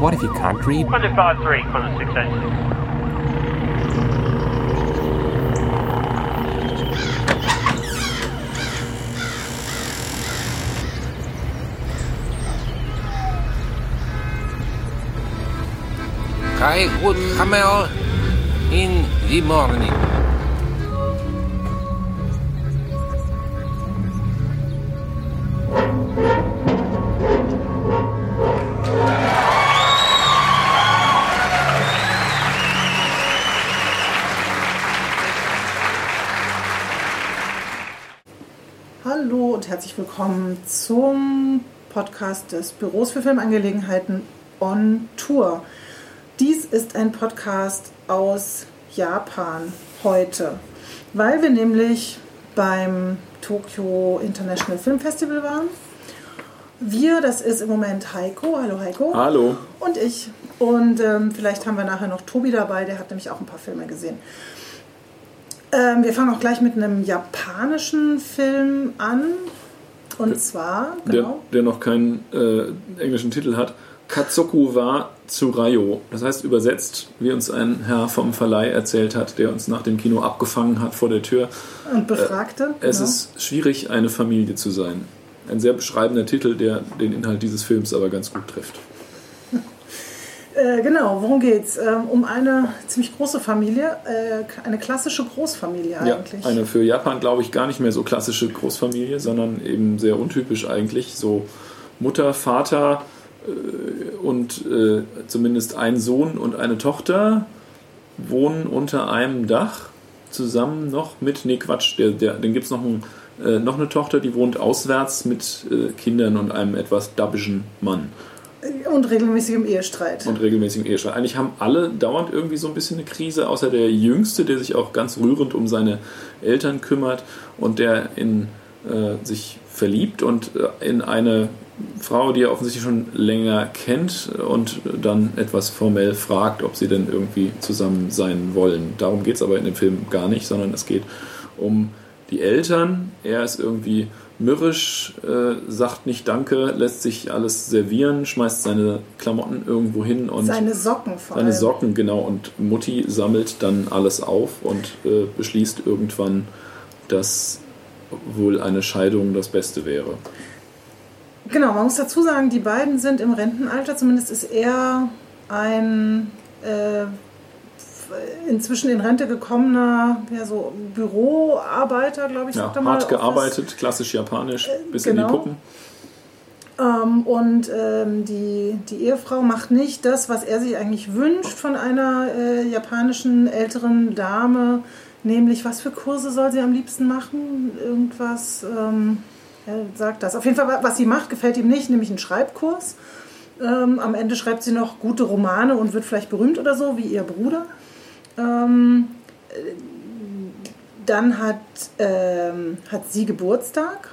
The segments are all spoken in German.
What if you can't read? 153, Qantas 686. I would camel in the morning. Willkommen zum Podcast des Büros für Filmangelegenheiten on Tour. Dies ist ein Podcast aus Japan heute, weil wir nämlich beim Tokyo International Film Festival waren. Wir, das ist im Moment Heiko. Hallo Heiko. Hallo. Und ich. Und ähm, vielleicht haben wir nachher noch Tobi dabei, der hat nämlich auch ein paar Filme gesehen. Ähm, wir fangen auch gleich mit einem japanischen Film an. Und zwar, Der, genau. der noch keinen äh, englischen Titel hat. Katsuku wa Tsurayo. Das heißt übersetzt, wie uns ein Herr vom Verleih erzählt hat, der uns nach dem Kino abgefangen hat vor der Tür. Und befragte. Es genau. ist schwierig, eine Familie zu sein. Ein sehr beschreibender Titel, der den Inhalt dieses Films aber ganz gut trifft. Äh, genau, worum geht's? Ähm, um eine ziemlich große Familie, äh, eine klassische Großfamilie eigentlich. Ja, eine für Japan, glaube ich, gar nicht mehr so klassische Großfamilie, sondern eben sehr untypisch eigentlich. So Mutter, Vater äh, und zumindest ein Sohn und eine Tochter wohnen unter einem Dach zusammen noch mit, nee Quatsch, der, der, dann gibt es noch, ein, noch eine Tochter, die wohnt auswärts mit Kindern und einem etwas dabbischen Mann Und regelmäßig im Ehestreit. und regelmäßigem Ehestreit. Eigentlich haben alle dauernd irgendwie so ein bisschen eine Krise, außer der Jüngste, der sich auch ganz rührend um seine Eltern kümmert und der in äh, sich verliebt und äh, in eine Frau, die er offensichtlich schon länger kennt und dann etwas formell fragt, ob sie denn irgendwie zusammen sein wollen. Darum geht es aber in dem Film gar nicht, sondern es geht um die Eltern. Er ist irgendwie mürrisch, äh, sagt nicht Danke, lässt sich alles servieren, schmeißt seine Klamotten irgendwo hin und Seine Socken vor seine allem. Socken, genau. Und Mutti sammelt dann alles auf und äh, beschließt irgendwann, dass wohl eine Scheidung das Beste wäre. Genau, man muss dazu sagen, die beiden sind im Rentenalter, zumindest ist er ein äh, inzwischen in Rente gekommener ja, so Büroarbeiter, glaube ich, Ja, er mal. hart gearbeitet, klassisch japanisch, bis in genau. die Puppen. Ähm, und ähm, die, die Ehefrau macht nicht das, was er sich eigentlich wünscht von einer äh, japanischen älteren Dame, nämlich was für Kurse soll sie am liebsten machen? Irgendwas, ähm, er sagt das. Auf jeden Fall, was sie macht, gefällt ihm nicht, nämlich einen Schreibkurs. Ähm, am Ende schreibt sie noch gute Romane und wird vielleicht berühmt oder so, wie ihr Bruder. Ähm, äh, dann hat, ähm, hat sie Geburtstag.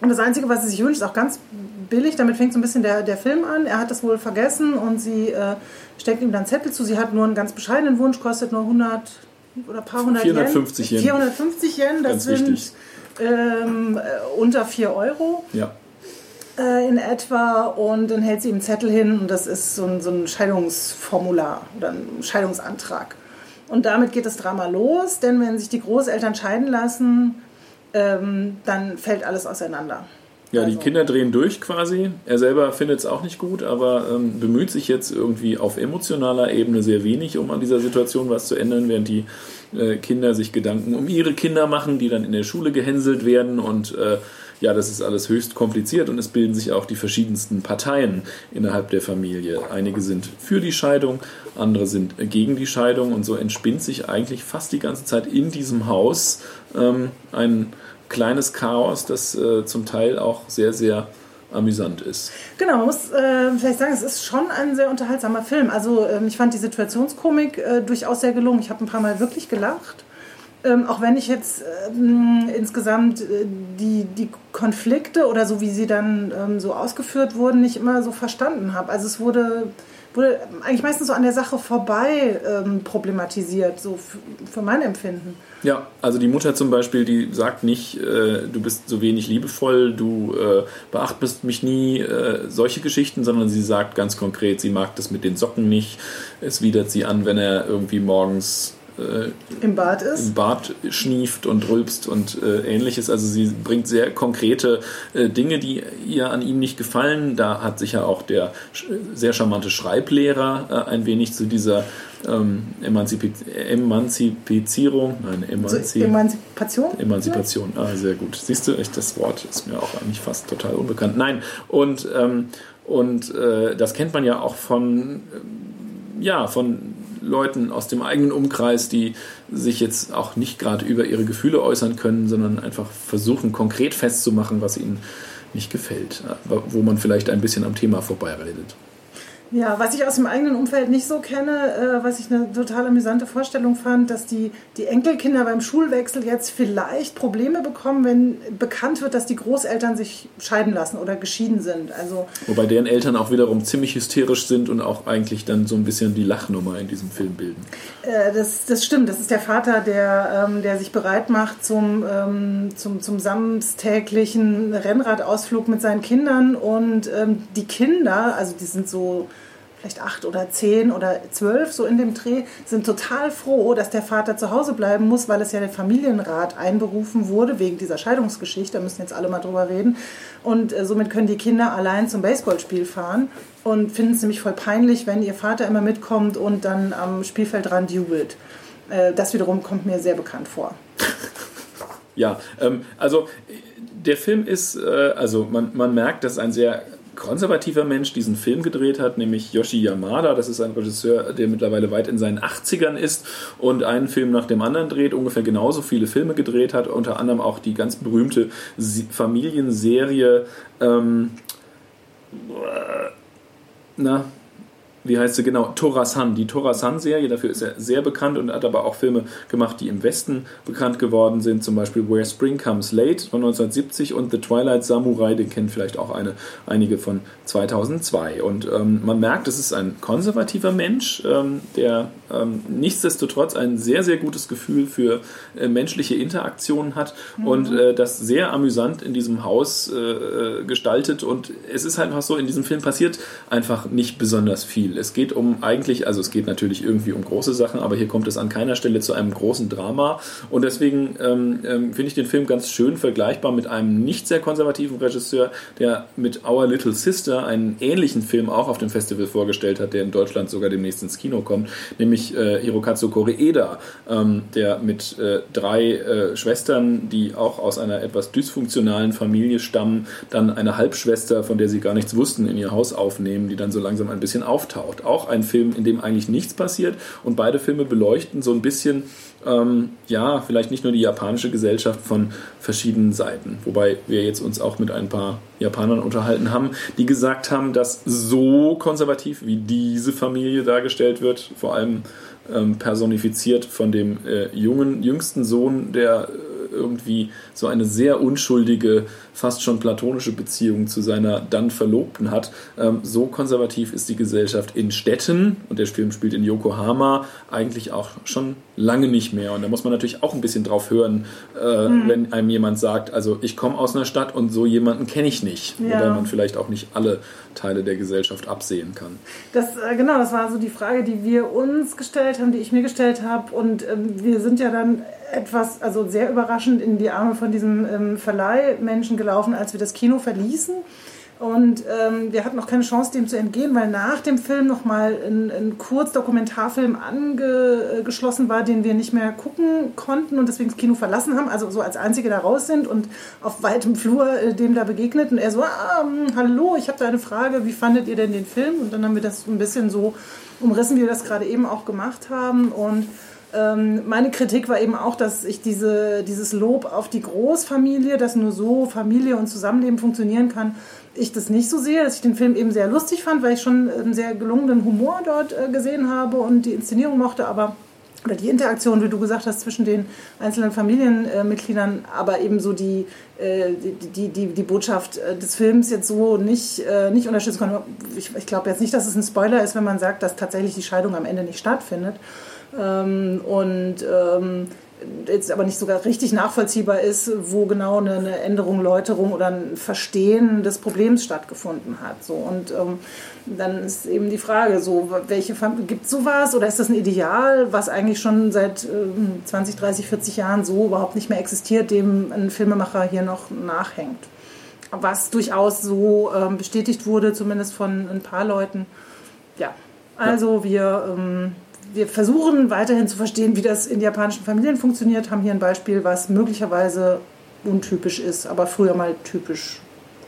Und das Einzige, was sie sich wünscht, ist auch ganz billig. Damit fängt so ein bisschen der, der Film an. Er hat das wohl vergessen und sie äh, steckt ihm dann Zettel zu. Sie hat nur einen ganz bescheidenen Wunsch, kostet nur 100 oder ein paar hundert 450 Yen. 450 Yen, das Ganz sind ähm, äh, unter 4 Euro Ja. Äh, in etwa. Und dann hält sie ihm einen Zettel hin und das ist so ein, so ein Scheidungsformular oder ein Scheidungsantrag. Und damit geht das Drama los, denn wenn sich die Großeltern scheiden lassen, ähm, dann fällt alles auseinander. Ja, die Also- Kinder drehen durch quasi. Er selber findet es auch nicht gut, aber ähm, bemüht sich jetzt irgendwie auf emotionaler Ebene sehr wenig, um an dieser Situation was zu ändern, während die äh, Kinder sich Gedanken um ihre Kinder machen, die dann in der Schule gehänselt werden und äh, ja, das ist alles höchst kompliziert und es bilden sich auch die verschiedensten Parteien innerhalb der Familie. Einige sind für die Scheidung, andere sind gegen die Scheidung und so entspinnt sich eigentlich fast die ganze Zeit in diesem Haus ähm, ein kleines Chaos, das äh, zum Teil auch sehr, sehr amüsant ist. Genau, man muss äh, vielleicht sagen, es ist schon ein sehr unterhaltsamer Film. Also ähm, ich fand die Situationskomik äh, durchaus sehr gelungen. Ich habe ein paar Mal wirklich gelacht. Ähm, auch wenn ich jetzt ähm, insgesamt äh, die, die Konflikte oder so, wie sie dann ähm, so ausgeführt wurden, nicht immer so verstanden habe. Also es wurde, wurde eigentlich meistens so an der Sache vorbei ähm, problematisiert, so für mein Empfinden. Ja, also die Mutter zum Beispiel, die sagt nicht, äh, du bist so wenig liebevoll, du äh, beachtest mich nie, äh, solche Geschichten, sondern sie sagt ganz konkret, sie mag das mit den Socken nicht. Es widert sie an, wenn er irgendwie morgens äh, im Bad ist. Im Bad schnieft und rülpst und äh, ähnliches. Also sie bringt sehr konkrete äh, Dinge, die ihr an ihm nicht gefallen. Da hat sicher auch der sehr charmante Schreiblehrer äh, ein wenig zu dieser ähm, Emanzipi Emanzipierung, nein, Emanzi so, Emanzipation? Emanzipation, ah, sehr gut. Siehst du, echt, das Wort ist mir auch eigentlich fast total unbekannt. Nein, und, ähm, und äh, das kennt man ja auch von, äh, ja, von Leuten aus dem eigenen Umkreis, die sich jetzt auch nicht gerade über ihre Gefühle äußern können, sondern einfach versuchen, konkret festzumachen, was ihnen nicht gefällt, wo man vielleicht ein bisschen am Thema vorbeiredet. Ja, was ich aus dem eigenen Umfeld nicht so kenne, äh, was ich eine total amüsante Vorstellung fand, dass die, die Enkelkinder beim Schulwechsel jetzt vielleicht Probleme bekommen, wenn bekannt wird, dass die Großeltern sich scheiden lassen oder geschieden sind. Also, Wobei deren Eltern auch wiederum ziemlich hysterisch sind und auch eigentlich dann so ein bisschen die Lachnummer in diesem Film bilden. Äh, das, das stimmt, das ist der Vater, der, ähm, der sich bereit macht zum, ähm, zum, zum samstäglichen Rennradausflug mit seinen Kindern und ähm, die Kinder, also die sind so vielleicht acht oder zehn oder zwölf, so in dem Dreh, sind total froh, dass der Vater zu Hause bleiben muss, weil es ja der Familienrat einberufen wurde, wegen dieser Scheidungsgeschichte. Da müssen jetzt alle mal drüber reden. Und äh, somit können die Kinder allein zum Baseballspiel fahren und finden es nämlich voll peinlich, wenn ihr Vater immer mitkommt und dann am Spielfeldrand jubelt. Äh, das wiederum kommt mir sehr bekannt vor. ja, ähm, also der Film ist, äh, also man, man merkt, dass ein sehr konservativer Mensch diesen Film gedreht hat, nämlich Yoshi Yamada. Das ist ein Regisseur, der mittlerweile weit in seinen 80ern ist und einen Film nach dem anderen dreht, ungefähr genauso viele Filme gedreht hat, unter anderem auch die ganz berühmte Familienserie. Ähm, na, wie heißt sie genau? Torasan, die Torasan-Serie, dafür ist er sehr bekannt und hat aber auch Filme gemacht, die im Westen bekannt geworden sind, zum Beispiel Where Spring Comes Late von 1970 und The Twilight Samurai, den kennen vielleicht auch eine, einige von 2002. Und ähm, man merkt, es ist ein konservativer Mensch, ähm, der ähm, nichtsdestotrotz ein sehr, sehr gutes Gefühl für äh, menschliche Interaktionen hat mhm. und äh, das sehr amüsant in diesem Haus äh, äh gestaltet. Und es ist halt einfach so, in diesem Film passiert einfach nicht besonders viel. Es geht um eigentlich, also es geht natürlich irgendwie um große Sachen, aber hier kommt es an keiner Stelle zu einem großen Drama. Und deswegen ähm, ähm, finde ich den Film ganz schön vergleichbar mit einem nicht sehr konservativen Regisseur, der mit Our Little Sister einen ähnlichen Film auch auf dem Festival vorgestellt hat, der in Deutschland sogar demnächst ins Kino kommt, nämlich äh, Hirokazu Koreeda, ähm, der mit äh, drei äh, Schwestern, die auch aus einer etwas dysfunktionalen Familie stammen, dann eine Halbschwester, von der sie gar nichts wussten, in ihr Haus aufnehmen, die dann so langsam ein bisschen auftaucht auftaucht. Auch ein Film, in dem eigentlich nichts passiert und beide Filme beleuchten so ein bisschen, ähm, ja, vielleicht nicht nur die japanische Gesellschaft von verschiedenen Seiten. Wobei wir jetzt uns auch mit ein paar Japanern unterhalten haben, die gesagt haben, dass so konservativ wie diese Familie dargestellt wird, vor allem ähm, personifiziert von dem äh, jungen, jüngsten Sohn der irgendwie so eine sehr unschuldige, fast schon platonische Beziehung zu seiner dann Verlobten hat. Ähm, so konservativ ist die Gesellschaft in Städten und der Film spielt in Yokohama eigentlich auch schon lange nicht mehr. Und da muss man natürlich auch ein bisschen drauf hören, äh, mhm. wenn einem jemand sagt, also ich komme aus einer Stadt und so jemanden kenne ich nicht. Ja. Wobei man vielleicht auch nicht alle Teile der Gesellschaft absehen kann. Das, äh, genau, das war so die Frage, die wir uns gestellt haben, die ich mir gestellt habe. Und ähm, wir sind ja dann etwas, also sehr überraschend in die Arme von diesem ähm, Verleihmenschen gelaufen, als wir das Kino verließen. Und ähm, wir hatten noch keine Chance, dem zu entgehen, weil nach dem Film nochmal ein, ein Kurzdokumentarfilm angeschlossen war, den wir nicht mehr gucken konnten und deswegen das Kino verlassen haben, also so als Einzige da raus sind und auf weitem Flur äh, dem da begegnet. Und er so, ah, hm, hallo, ich habe da eine Frage, wie fandet ihr denn den Film? Und dann haben wir das ein bisschen so umrissen, wie wir das gerade eben auch gemacht haben. Und ähm, meine Kritik war eben auch, dass ich diese, dieses Lob auf die Großfamilie, dass nur so Familie und Zusammenleben funktionieren kann, ich das nicht so sehe, dass ich den Film eben sehr lustig fand, weil ich schon einen sehr gelungenen Humor dort äh, gesehen habe und die Inszenierung mochte, aber oder die Interaktion, wie du gesagt hast, zwischen den einzelnen Familienmitgliedern, aber eben so die, äh, die, die, die, Botschaft äh, des Films jetzt so nicht, äh, nicht unterstützen können. Ich, ich glaube jetzt nicht, dass es ein Spoiler ist, wenn man sagt, dass tatsächlich die Scheidung am Ende nicht stattfindet. Ähm, und ähm, jetzt aber nicht sogar richtig nachvollziehbar ist, wo genau eine, Änderung, Läuterung oder ein Verstehen des Problems stattgefunden hat. So und ähm, dann ist eben die Frage, so welche gibt es sowas oder ist das ein Ideal, was eigentlich schon seit ähm, 20, 30, 40 Jahren so überhaupt nicht mehr existiert, dem ein Filmemacher hier noch nachhängt? Was durchaus so ähm, bestätigt wurde, zumindest von ein paar Leuten. Ja, also wir ähm, wir versuchen weiterhin zu verstehen, wie das in japanischen Familien funktioniert, haben hier ein Beispiel, was möglicherweise untypisch ist, aber früher mal typisch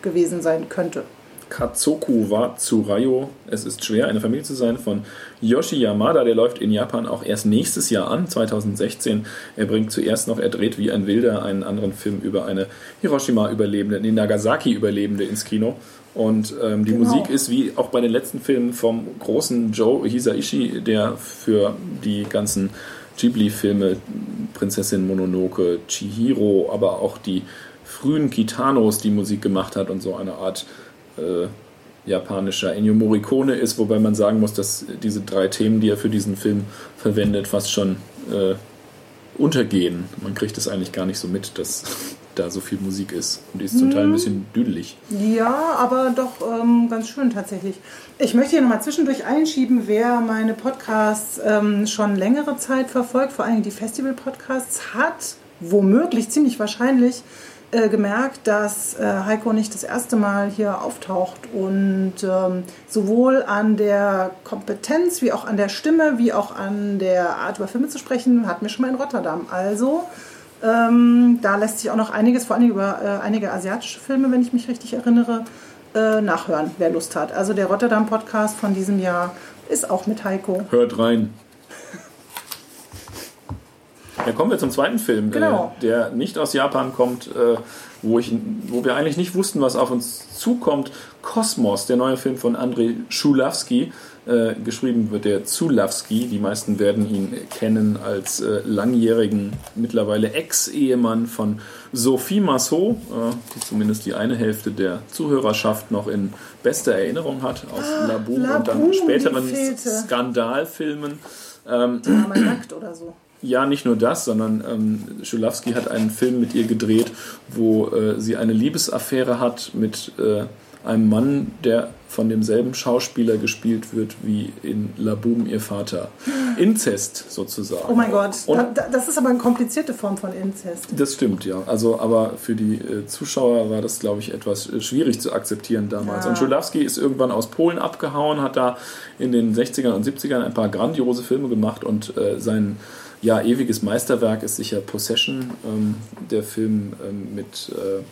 gewesen sein könnte. Katsoku wa Tsurayo. Es ist schwer, eine Familie zu sein von Yoshi Yamada. Der läuft in Japan auch erst nächstes Jahr an, 2016. Er bringt zuerst noch, er dreht wie ein Wilder einen anderen Film über eine Hiroshima-Überlebende, eine Nagasaki-Überlebende ins Kino. Und ähm, die genau. Musik ist wie auch bei den letzten Filmen vom großen Joe Hisaishi, der für die ganzen Ghibli-Filme Prinzessin Mononoke, Chihiro, aber auch die frühen Kitanos die Musik gemacht hat und so eine Art äh, japanischer Ennio Morricone ist, wobei man sagen muss, dass diese drei Themen, die er für diesen Film verwendet, fast schon äh, untergehen. Man kriegt es eigentlich gar nicht so mit, dass da so viel Musik ist. Und die ist zum Teil ein bisschen düdelig. Ja, aber doch ähm, ganz schön tatsächlich. Ich möchte hier nochmal zwischendurch einschieben, wer meine Podcasts ähm, schon längere Zeit verfolgt, vor allem die Festival-Podcasts, hat womöglich, ziemlich wahrscheinlich, äh, gemerkt, dass äh, Heiko nicht das erste Mal hier auftaucht und ähm, sowohl an der Kompetenz wie auch an der Stimme wie auch an der Art über Filme zu sprechen, hat mir schon mal in Rotterdam. Also ähm, da lässt sich auch noch einiges, vor allem über äh, einige asiatische Filme, wenn ich mich richtig erinnere, äh, nachhören, wer Lust hat. Also der Rotterdam-Podcast von diesem Jahr ist auch mit Heiko. Hört rein. Ja, kommen wir zum zweiten Film, genau. äh, der nicht aus Japan kommt, äh, wo, ich, wo wir eigentlich nicht wussten, was auf uns zukommt. Kosmos, der neue Film von Andrei Schulawski. Äh, geschrieben wird der Zulawski. Die meisten werden ihn kennen als äh, langjährigen, mittlerweile Ex-Ehemann von Sophie Massot, äh, die zumindest die eine Hälfte der Zuhörerschaft noch in bester Erinnerung hat aus ah, Labu, und dann späteren Skandalfilmen. Ähm, nackt oder so. Ja, nicht nur das, sondern ähm, Schulawski hat einen Film mit ihr gedreht, wo äh, sie eine Liebesaffäre hat mit äh, einem Mann, der von demselben Schauspieler gespielt wird wie in La Boom ihr Vater. Inzest sozusagen. Oh mein Gott, Und das ist aber eine komplizierte Form von Inzest. Das stimmt, ja. Also, aber für die äh, Zuschauer war das, glaube ich, etwas äh, schwierig zu akzeptieren damals. Ja. Und Schulawski ist irgendwann aus Polen abgehauen, hat da in den 60ern und 70ern ein paar grandiose Filme gemacht und äh, sein ja, ewiges Meisterwerk ist sicher Possession, ähm, der Film ähm, mit äh,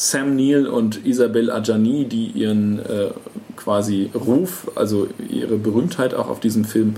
Sam Neill und Isabelle Adjani, die ihren äh, quasi Ruf, also ihre Berühmtheit auch auf diesem Film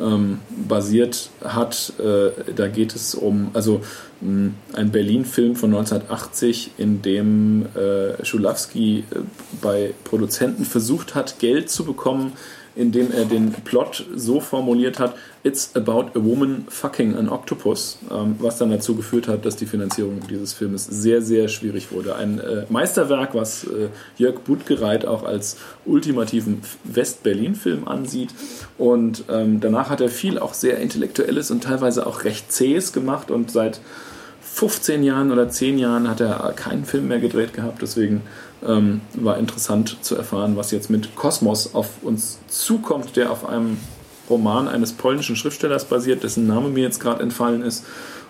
ähm, basiert hat. Äh, da geht es um, also mh, ein Berlin-Film von 1980, in dem äh, Schulawski äh, bei Produzenten versucht hat, Geld zu bekommen, indem er den Plot so formuliert hat, It's about a woman fucking an octopus, ähm, was dann dazu geführt hat, dass die Finanzierung dieses Filmes sehr, sehr schwierig wurde. Ein äh, Meisterwerk, was äh, Jörg Budgereit auch als ultimativen West-Berlin-Film ansieht. Und ähm, danach hat er viel auch sehr Intellektuelles und teilweise auch recht Zähes gemacht und seit 15 Jahren oder 10 Jahren hat er keinen Film mehr gedreht gehabt. Deswegen ähm, war interessant zu erfahren, was jetzt mit Kosmos auf uns zukommt, der auf einem Roman eines polnischen Schriftstellers basiert, dessen Name mir jetzt gerade entfallen ist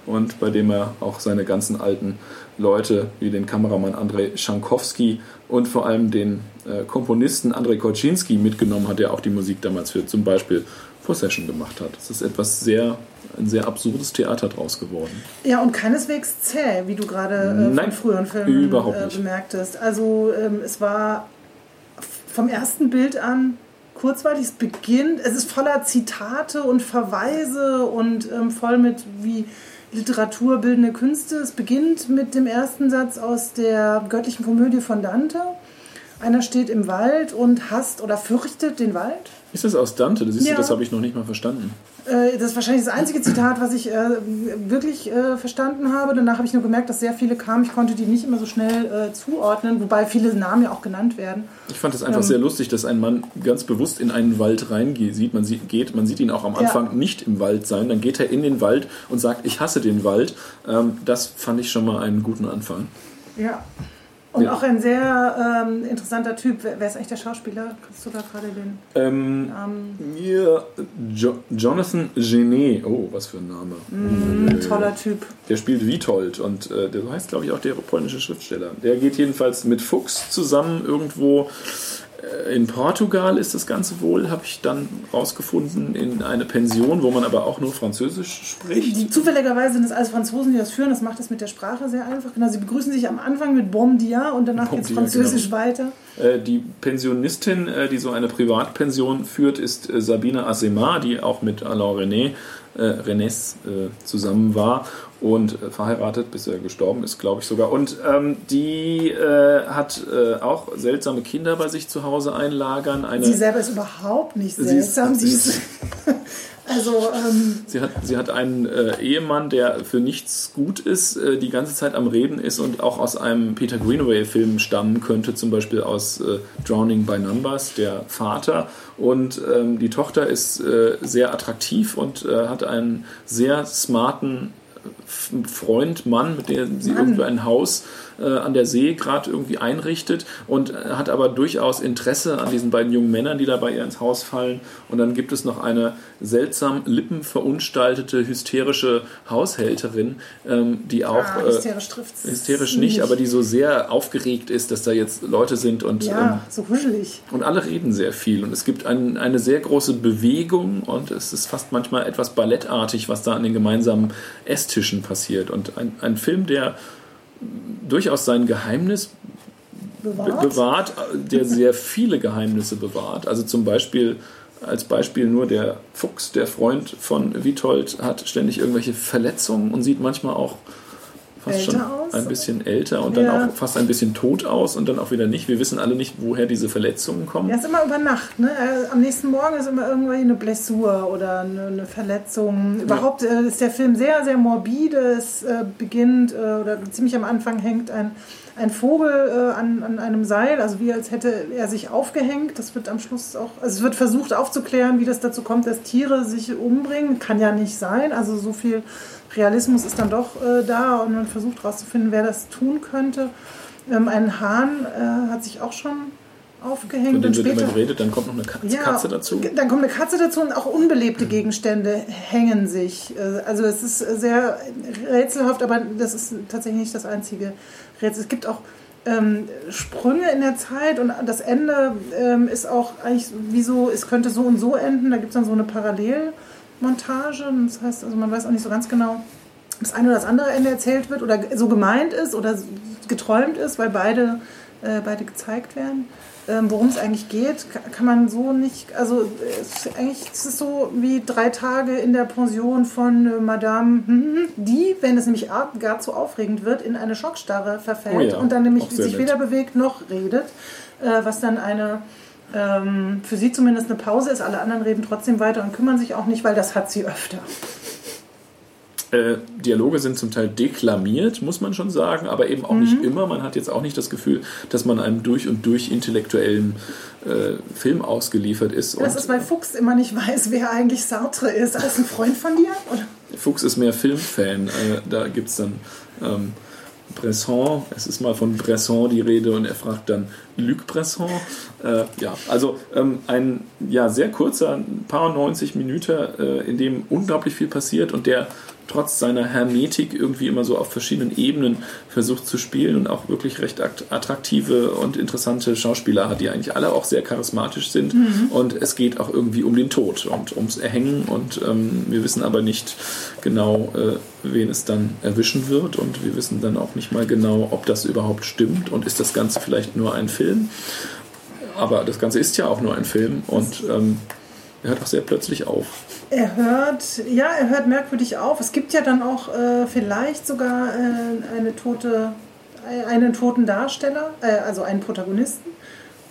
und bei dem er auch seine ganzen alten Leute wie den Kameramann Andrzej Schankowski und vor allem den äh, Komponisten Andrzej Kolczynski mitgenommen hat, der auch die Musik damals für zum Beispiel Possession gemacht hat. Es ist etwas sehr, ein sehr absurdes Theater draus geworden. Ja, und keineswegs zäh, wie du gerade äh, von früheren Filmen äh, bemerktest. Also ähm, es war vom ersten Bild an kurzweilig, es beginnt, es ist voller Zitate und Verweise und ähm, voll mit wie literaturbildende Künste. Es beginnt mit dem ersten Satz aus der göttlichen Komödie von Dante einer steht im Wald und hasst oder fürchtet den Wald. Ist das aus Dante? Das, Ja. das habe ich noch nicht mal verstanden. Äh, Das ist wahrscheinlich das einzige Zitat, was ich äh, wirklich äh, verstanden habe. Danach habe ich nur gemerkt, dass sehr viele kamen. Ich konnte die nicht immer so schnell äh, zuordnen, wobei viele Namen ja auch genannt werden. Ich fand es einfach Ähm. sehr lustig, dass ein Mann ganz bewusst in einen Wald reingeht. Man, sieht, geht, man sieht ihn auch am Ja. Anfang nicht im Wald sein. Dann geht er in den Wald und sagt, ich hasse den Wald. Ähm, das fand ich schon mal einen guten Anfang. Ja. Und Ja. auch ein sehr ähm, interessanter Typ. Wer, ist eigentlich der Schauspieler? Kannst du da gerade den Ähm, Namen? ja, jo Jonathan Genet. Oh, was für ein Name. Ein toller Typ. Der spielt Witold und äh, der heißt, glaube ich, auch der polnische Schriftsteller. Der geht jedenfalls mit Fuchs zusammen irgendwo äh, in Portugal ist das Ganze wohl, habe ich dann rausgefunden, in eine Pension, wo man aber auch nur Französisch spricht. Die, zufälligerweise sind es alles Franzosen, die das führen. Das macht es mit der Sprache sehr einfach. Genau, sie begrüßen sich am Anfang mit Bon dia und danach Bon geht es Französisch genau. weiter. Äh, Die Pensionistin, äh, die so eine Privatpension führt, ist äh, Sabine Assemar, die auch mit Alain René, äh, äh, zusammen war und äh, verheiratet, bis er gestorben ist, glaube ich sogar. Und ähm, die äh, hat äh, auch seltsame Kinder bei sich zu Hause einlagern. Eine, Sie selber ist überhaupt nicht Sie ist- seltsam. Sie ist, also, ähm, Sie hat, sie hat einen äh, Ehemann, der für nichts gut ist, äh, die ganze Zeit am Reden ist und auch aus einem Peter Greenaway-Film stammen könnte, zum Beispiel aus äh, Drowning by Numbers, der Vater. Und ähm, die Tochter ist sehr attraktiv und hat einen sehr smarten Freund, Mann, mit dem sie Mann. irgendwie ein Haus äh, an der See gerade irgendwie einrichtet und äh, hat aber durchaus Interesse an diesen beiden jungen Männern, die da bei ihr ins Haus fallen. Und dann gibt es noch eine seltsam lippenverunstaltete, hysterische Haushälterin, ähm, die auch ah, äh, hysterisch trifft hysterisch nicht, aber die so sehr aufgeregt ist, dass da jetzt Leute sind und ähm, Ja, so huschelig. und alle reden sehr viel und es gibt ein, eine sehr große Bewegung und es ist fast manchmal etwas ballettartig, was da an den gemeinsamen Esstischen passiert. Und ein, ein Film, der durchaus sein Geheimnis be Bewahrt. bewahrt, der sehr viele Geheimnisse bewahrt. Also zum Beispiel, als Beispiel nur der Fuchs, der Freund von Witold, hat ständig irgendwelche Verletzungen und sieht manchmal auch fast Älter schon aus? ein bisschen älter und dann Ja. auch fast ein bisschen tot aus und dann auch wieder nicht. Wir wissen alle nicht, woher diese Verletzungen kommen. Er ist immer über Nacht. Ne? Er, am nächsten Morgen ist immer irgendwie eine Blessur oder eine, Verletzung. Überhaupt äh, ist der Film sehr, sehr morbide. Es äh, beginnt oder ziemlich am Anfang hängt ein, ein Vogel äh, an, an einem Seil, also wie als hätte er sich aufgehängt. Das wird am Schluss auch, also es wird versucht aufzuklären, wie das dazu kommt, dass Tiere sich umbringen. Kann ja nicht sein. Also so viel Realismus ist dann doch äh, da und man versucht herauszufinden, wer das tun könnte. Ähm, ein Hahn äh, hat sich auch schon aufgehängt Von dem und wird immer geredet, dann kommt noch eine Katze, Katze dazu. dann kommt eine Katze dazu und auch unbelebte Gegenstände hängen sich. Äh, Also es ist sehr rätselhaft, aber das ist tatsächlich nicht das einzige Rätsel. Es gibt auch ähm, Sprünge in der Zeit und das Ende ähm, ist auch eigentlich wie so, es könnte so und so enden. Da gibt es dann so eine Parallelmontage. Und Das heißt, also man weiß auch nicht so ganz genau, ob das eine oder das andere Ende erzählt wird oder so gemeint ist oder geträumt ist, weil beide, äh, beide gezeigt werden. Ähm, Worum es eigentlich geht, ka- kann man so nicht. Also, es ist eigentlich es ist so wie drei Tage in der Pension von äh, Madame, hm, die, wenn es nämlich ar- gar zu aufregend wird, in eine Schockstarre verfällt Oh ja, und dann nämlich sich nett. weder bewegt noch redet, äh, was dann eine. Ähm, für sie zumindest eine Pause ist, alle anderen reden trotzdem weiter und kümmern sich auch nicht, weil das hat sie öfter. Äh, Dialoge sind zum Teil deklamiert, muss man schon sagen, aber eben auch Mhm. nicht immer. Man hat jetzt auch nicht das Gefühl, dass man einem durch und durch intellektuellen äh, Film ausgeliefert ist. Das und ist, weil Fuchs immer nicht weiß, wer eigentlich Sartre ist. Ist das ein Freund von dir? Oder? Fuchs ist mehr Filmfan. Äh, da gibt es dann ähm, Bresson, es ist mal von Bresson die Rede und er fragt dann Luc Bresson. Äh, ja, also ähm, ein ja, sehr kurzer, ein paar 90 Minuten, äh, in dem unglaublich viel passiert und der trotz seiner Hermetik irgendwie immer so auf verschiedenen Ebenen versucht zu spielen und auch wirklich recht akt- attraktive und interessante Schauspieler hat, die eigentlich alle auch sehr charismatisch sind. Und es geht auch irgendwie um den Tod und ums Erhängen und ähm, wir wissen aber nicht genau, äh, wen es dann erwischen wird und wir wissen dann auch nicht mal genau, ob das überhaupt stimmt und ist das Ganze vielleicht nur ein Film. Aber das Ganze ist ja auch nur ein Film und ähm, er hört auch sehr plötzlich auf. Er hört, ja, er hört merkwürdig auf. Es gibt ja dann auch äh, vielleicht sogar äh, eine tote, einen toten Darsteller, äh, also einen Protagonisten.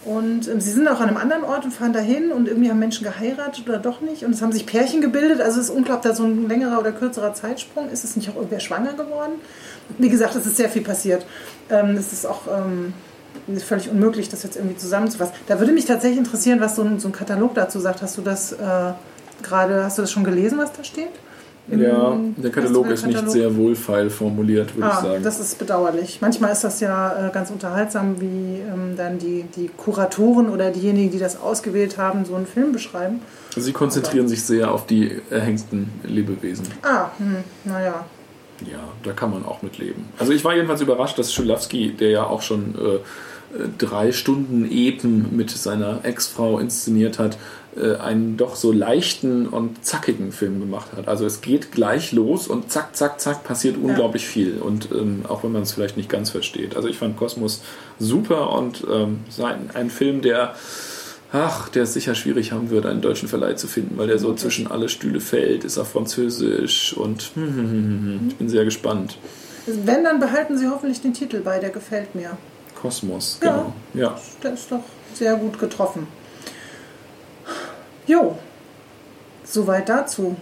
Und ähm, sie sind auch an einem anderen Ort und fahren dahin und irgendwie haben Menschen geheiratet oder doch nicht. Und es haben sich Pärchen gebildet. Also es ist unklar, ob da so ein längerer oder kürzerer Zeitsprung ist. Es nicht auch irgendwer schwanger geworden? Wie gesagt, es ist sehr viel passiert. Ähm, es ist auch ähm, völlig unmöglich, das jetzt irgendwie zusammenzufassen. Da würde mich tatsächlich interessieren, was so ein, so ein Katalog dazu sagt. Hast du das äh, gerade, hast du das schon gelesen, was da steht? Ja, Im der Katalog ist nicht sehr wohlfeil formuliert, würde ich Ah, sagen. das ist bedauerlich. Manchmal ist das ja äh, ganz unterhaltsam, wie ähm, dann die, die Kuratoren oder diejenigen, die das ausgewählt haben, so einen Film beschreiben. Sie konzentrieren sich sehr auf die erhängten Lebewesen. Ah, hm, naja. Ja, da kann man auch mit leben. Also ich war jedenfalls überrascht, dass Schulawski, der ja auch schon äh, drei Stunden Epen mit seiner Ex-Frau inszeniert hat, äh, einen doch so leichten und zackigen Film gemacht hat. Also es geht gleich los und zack, zack, zack passiert unglaublich viel. Und ähm, auch wenn man es vielleicht nicht ganz versteht. Also ich fand Kosmos super und ähm, ein Film, der Ach, der es sicher schwierig haben wird, einen deutschen Verleih zu finden, weil der so zwischen alle Stühle fällt, ist auf Französisch und hm, hm, hm, hm, ich bin sehr gespannt. Wenn, dann behalten sie hoffentlich den Titel bei, der gefällt mir. Kosmos, Ja. genau. Ja. Der ist doch sehr gut getroffen. Jo, soweit dazu.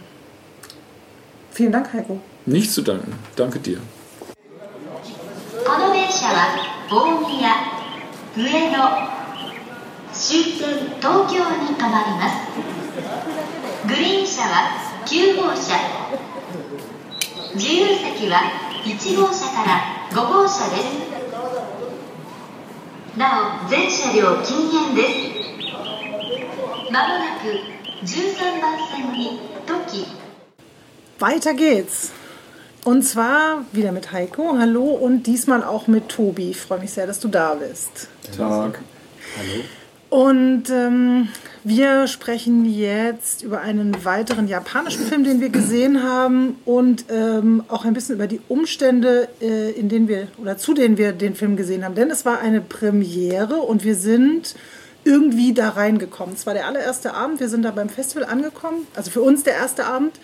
Vielen Dank, Heiko. Nicht zu danken. Danke dir. この電車は大宮上野 終点東京に停まりますグリーン車は9号車自由席は1号車から5号車ですなお全車両禁煙ですまもなく13番線に時 Weiter geht's. Und zwar wieder mit Heiko. Hallo und diesmal auch mit Tobi. Ich freue mich sehr, dass du da bist. Tag. Und ähm, wir sprechen jetzt über einen weiteren japanischen Film, den wir gesehen haben und ähm, auch ein bisschen über die Umstände, äh, in denen wir oder zu denen wir den Film gesehen haben. Denn es war eine Premiere und wir sind irgendwie da reingekommen. Es war der allererste Abend. Wir sind da beim Festival angekommen, also für uns der erste Abend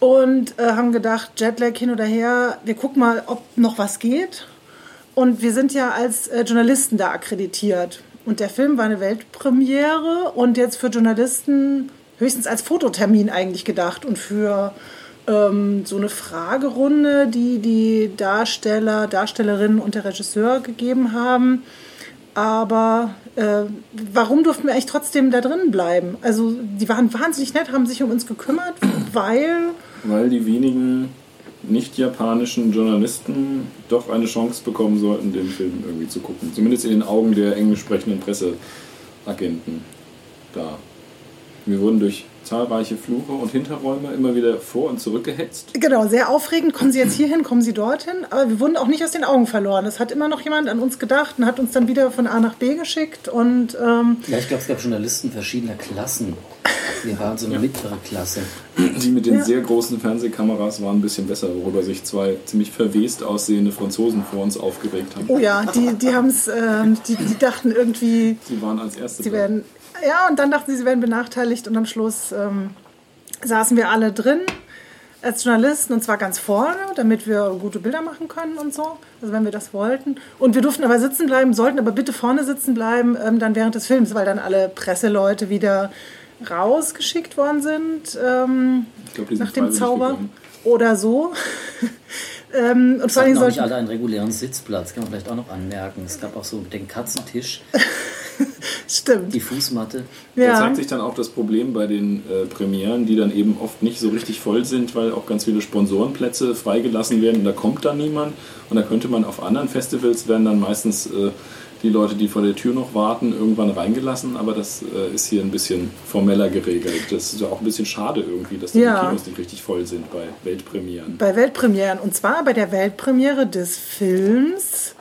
und äh, haben gedacht, Jetlag hin oder her, wir gucken mal, ob noch was geht. Und wir sind ja als äh, Journalisten da akkreditiert. Und der Film war eine Weltpremiere und jetzt für Journalisten höchstens als Fototermin eigentlich gedacht und für ähm, so eine Fragerunde, die die Darsteller, Darstellerinnen und der Regisseur gegeben haben. Aber äh, warum durften wir eigentlich trotzdem da drin bleiben? Also die waren wahnsinnig nett, haben sich um uns gekümmert, weil Weil die wenigen nicht-japanischen Journalisten doch eine Chance bekommen sollten, den Film irgendwie zu gucken. Zumindest in den Augen der englisch sprechenden Presseagenten da. Wir wurden durch zahlreiche Fluche und Hinterräume immer wieder vor und zurück gehetzt. Genau, sehr aufregend. Kommen Sie jetzt hierhin, kommen Sie dorthin. Aber wir wurden auch nicht aus den Augen verloren. Es hat immer noch jemand an uns gedacht und hat uns dann wieder von A nach B geschickt. Und ähm, Ja, ich glaube, es gab Journalisten verschiedener Klassen. Wir waren so eine mittlere Klasse. Die mit den Ja. sehr großen Fernsehkameras waren ein bisschen besser, worüber sich zwei ziemlich verwest aussehende Franzosen vor uns aufgeregt haben. oh ja, die, die haben es, ähm, die, die dachten irgendwie, Sie waren als Erste sie werden, ja, und dann dachten sie, sie werden benachteiligt. Und am Schluss ähm, saßen wir alle drin als Journalisten und zwar ganz vorne, damit wir gute Bilder machen können und so, also wenn wir das wollten. Und wir durften aber sitzen bleiben, sollten aber bitte vorne sitzen bleiben, ähm, dann während des Films, weil dann alle Presseleute wieder rausgeschickt worden sind. Ähm, Ich glaube, die sind nach dem Zauber gegangen. oder so. ähm, und Es vor allem nicht sollten, alle einen regulären Sitzplatz, kann man vielleicht auch noch anmerken. Es gab auch so den Katzentisch, stimmt. die Fußmatte. Da Ja. zeigt sich dann auch das Problem bei den äh, Premieren, die dann eben oft nicht so richtig voll sind, weil auch ganz viele Sponsorenplätze freigelassen werden und da kommt dann niemand. Und da könnte man auf anderen Festivals werden dann meistens äh, die Leute, die vor der Tür noch warten, irgendwann reingelassen. Aber das äh, ist hier ein bisschen formeller geregelt. Das ist ja auch ein bisschen schade irgendwie, dass da Ja. die Kinos nicht richtig voll sind bei Weltpremieren. bei Weltpremieren. Und zwar bei der Weltpremiere des Films.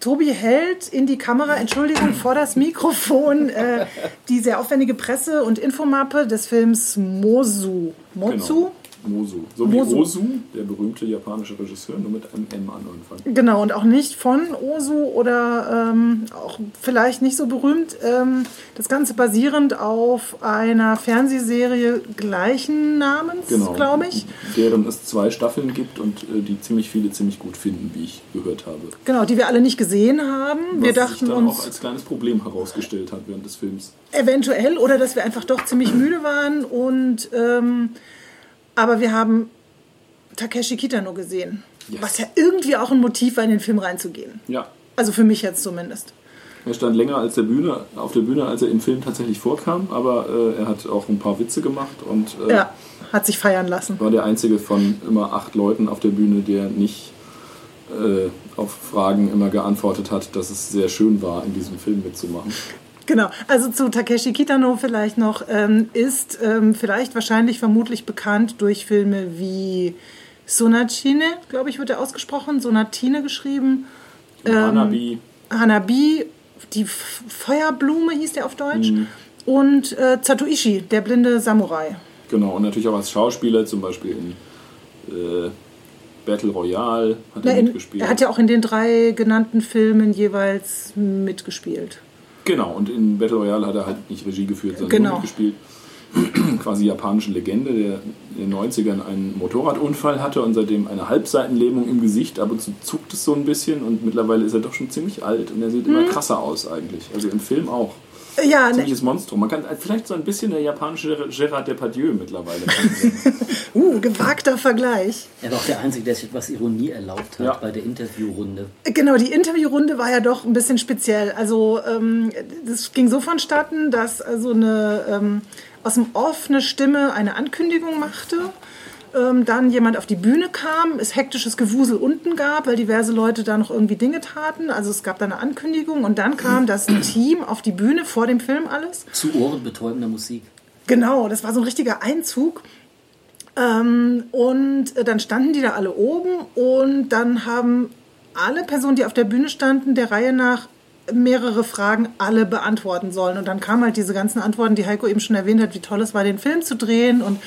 Tobi hält in die Kamera, Entschuldigung, vor das Mikrofon äh, die sehr aufwendige Presse- und Infomappe des Films Mosu. Mozu? Mosu. So Mosu. wie Ozu, der berühmte japanische Regisseur, nur mit einem M an Anfang. Genau, und auch nicht von Osu oder ähm, auch vielleicht nicht so berühmt. Ähm, das Ganze basierend auf einer Fernsehserie gleichen Namens, Genau. glaube ich. Deren es zwei Staffeln gibt und äh, die ziemlich viele ziemlich gut finden, wie ich gehört habe. Genau, die wir alle nicht gesehen haben. Was wir sich dachten dann auch uns als kleines Problem herausgestellt hat während des Films. eventuell oder dass wir einfach doch ziemlich müde waren und ähm, aber wir haben Takeshi Kitano gesehen. Yes. Was ja irgendwie auch ein Motiv war, in den Film reinzugehen. Ja, Also für mich jetzt zumindest. er stand länger als der Bühne, auf der Bühne, als er im Film tatsächlich vorkam, aber äh, er hat auch ein paar Witze gemacht und äh, Ja, hat sich feiern lassen. war der einzige von immer acht Leuten auf der Bühne, der nicht äh, auf Fragen immer geantwortet hat, dass es sehr schön war, in diesem Film mitzumachen. Genau, also zu Takeshi Kitano vielleicht noch, ähm, ist ähm, vielleicht wahrscheinlich vermutlich bekannt durch Filme wie Sonatine, glaube ich, wird er ausgesprochen, Sonatine geschrieben, Und Hanabi, Hanabi, die F Feuerblume hieß der auf Deutsch, Mhm. und äh, Zatoichi, der blinde Samurai. genau, und natürlich auch als Schauspieler, zum Beispiel in äh, Battle Royale hat Na, er in, mitgespielt. er hat ja auch in den drei genannten Filmen jeweils mitgespielt. Genau, und in Battle Royale hat er halt nicht Regie geführt, sondern Genau. nur mitgespielt. Quasi japanische Legende, der in den 90ern einen Motorradunfall hatte und seitdem eine Halbseitenlähmung im Gesicht. Ab und zu zuckt es so ein bisschen und mittlerweile ist er doch schon ziemlich alt und er sieht Mhm. immer krasser aus eigentlich. Also im Film auch. Ja, ne, Ziemliches Monstrum. Man kann vielleicht so ein bisschen der japanische Gerard Depardieu mittlerweile. uh, gewagter Vergleich. Er war auch der Einzige, der sich etwas Ironie erlaubt hat Ja. bei der Interviewrunde. Genau, die Interviewrunde war ja doch ein bisschen speziell. Also ähm, das ging so vonstatten, dass also eine ähm, aus dem Off eine Stimme eine Ankündigung machte. Ähm, dann jemand auf die Bühne kam, es hektisches Gewusel unten gab, weil diverse Leute da noch irgendwie Dinge taten. Also es gab da eine Ankündigung und dann kam das Team auf die Bühne vor dem Film alles. Zu ohrenbetäubender Musik. Genau, das war so ein richtiger Einzug. Ähm, und äh, dann standen die da alle oben und dann haben alle Personen, die auf der Bühne standen, der Reihe nach mehrere Fragen alle beantworten sollen. Und dann kamen halt diese ganzen Antworten, die Heiko eben schon erwähnt hat, wie toll es war, den Film zu drehen und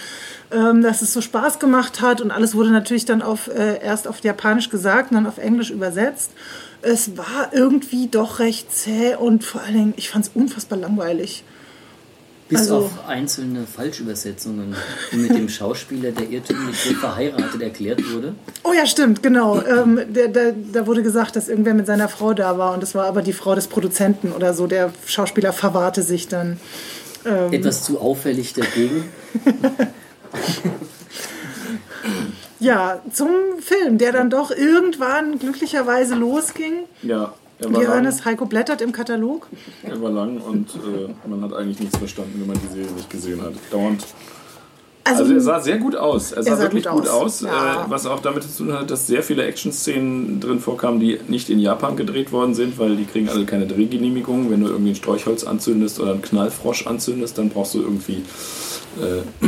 ähm, dass es so Spaß gemacht hat. Und alles wurde natürlich dann auf, äh, erst auf Japanisch gesagt und dann auf Englisch übersetzt. Es war irgendwie doch recht zäh und vor allen Dingen, ich fand es unfassbar langweilig. Bis Also- auf einzelne Falschübersetzungen, die mit dem Schauspieler, der irrtümlich verheiratet erklärt wurde. Oh ja, stimmt, genau. Ähm, der, der, da wurde gesagt, dass irgendwer mit seiner Frau da war und das war aber die Frau des Produzenten oder so. Der Schauspieler verwahrte sich dann. Ähm, Etwas zu auffällig dagegen. ja, zum Film, der dann doch irgendwann glücklicherweise losging. ja, er war, lang, es, Heiko blättert im Katalog. er war lang und äh, man hat eigentlich nichts verstanden, wenn man die Serie nicht gesehen hat. Dauernd Also, Also er sah sehr gut aus. Er sah, sah wirklich gut gut aus. aus, Ja. äh, was auch damit zu tun hat, dass sehr viele Action-Szenen drin vorkamen, die nicht in Japan gedreht worden sind, weil die kriegen alle keine Drehgenehmigung. Wenn du irgendwie ein Sträuchholz anzündest oder einen Knallfrosch anzündest, dann brauchst du irgendwie äh,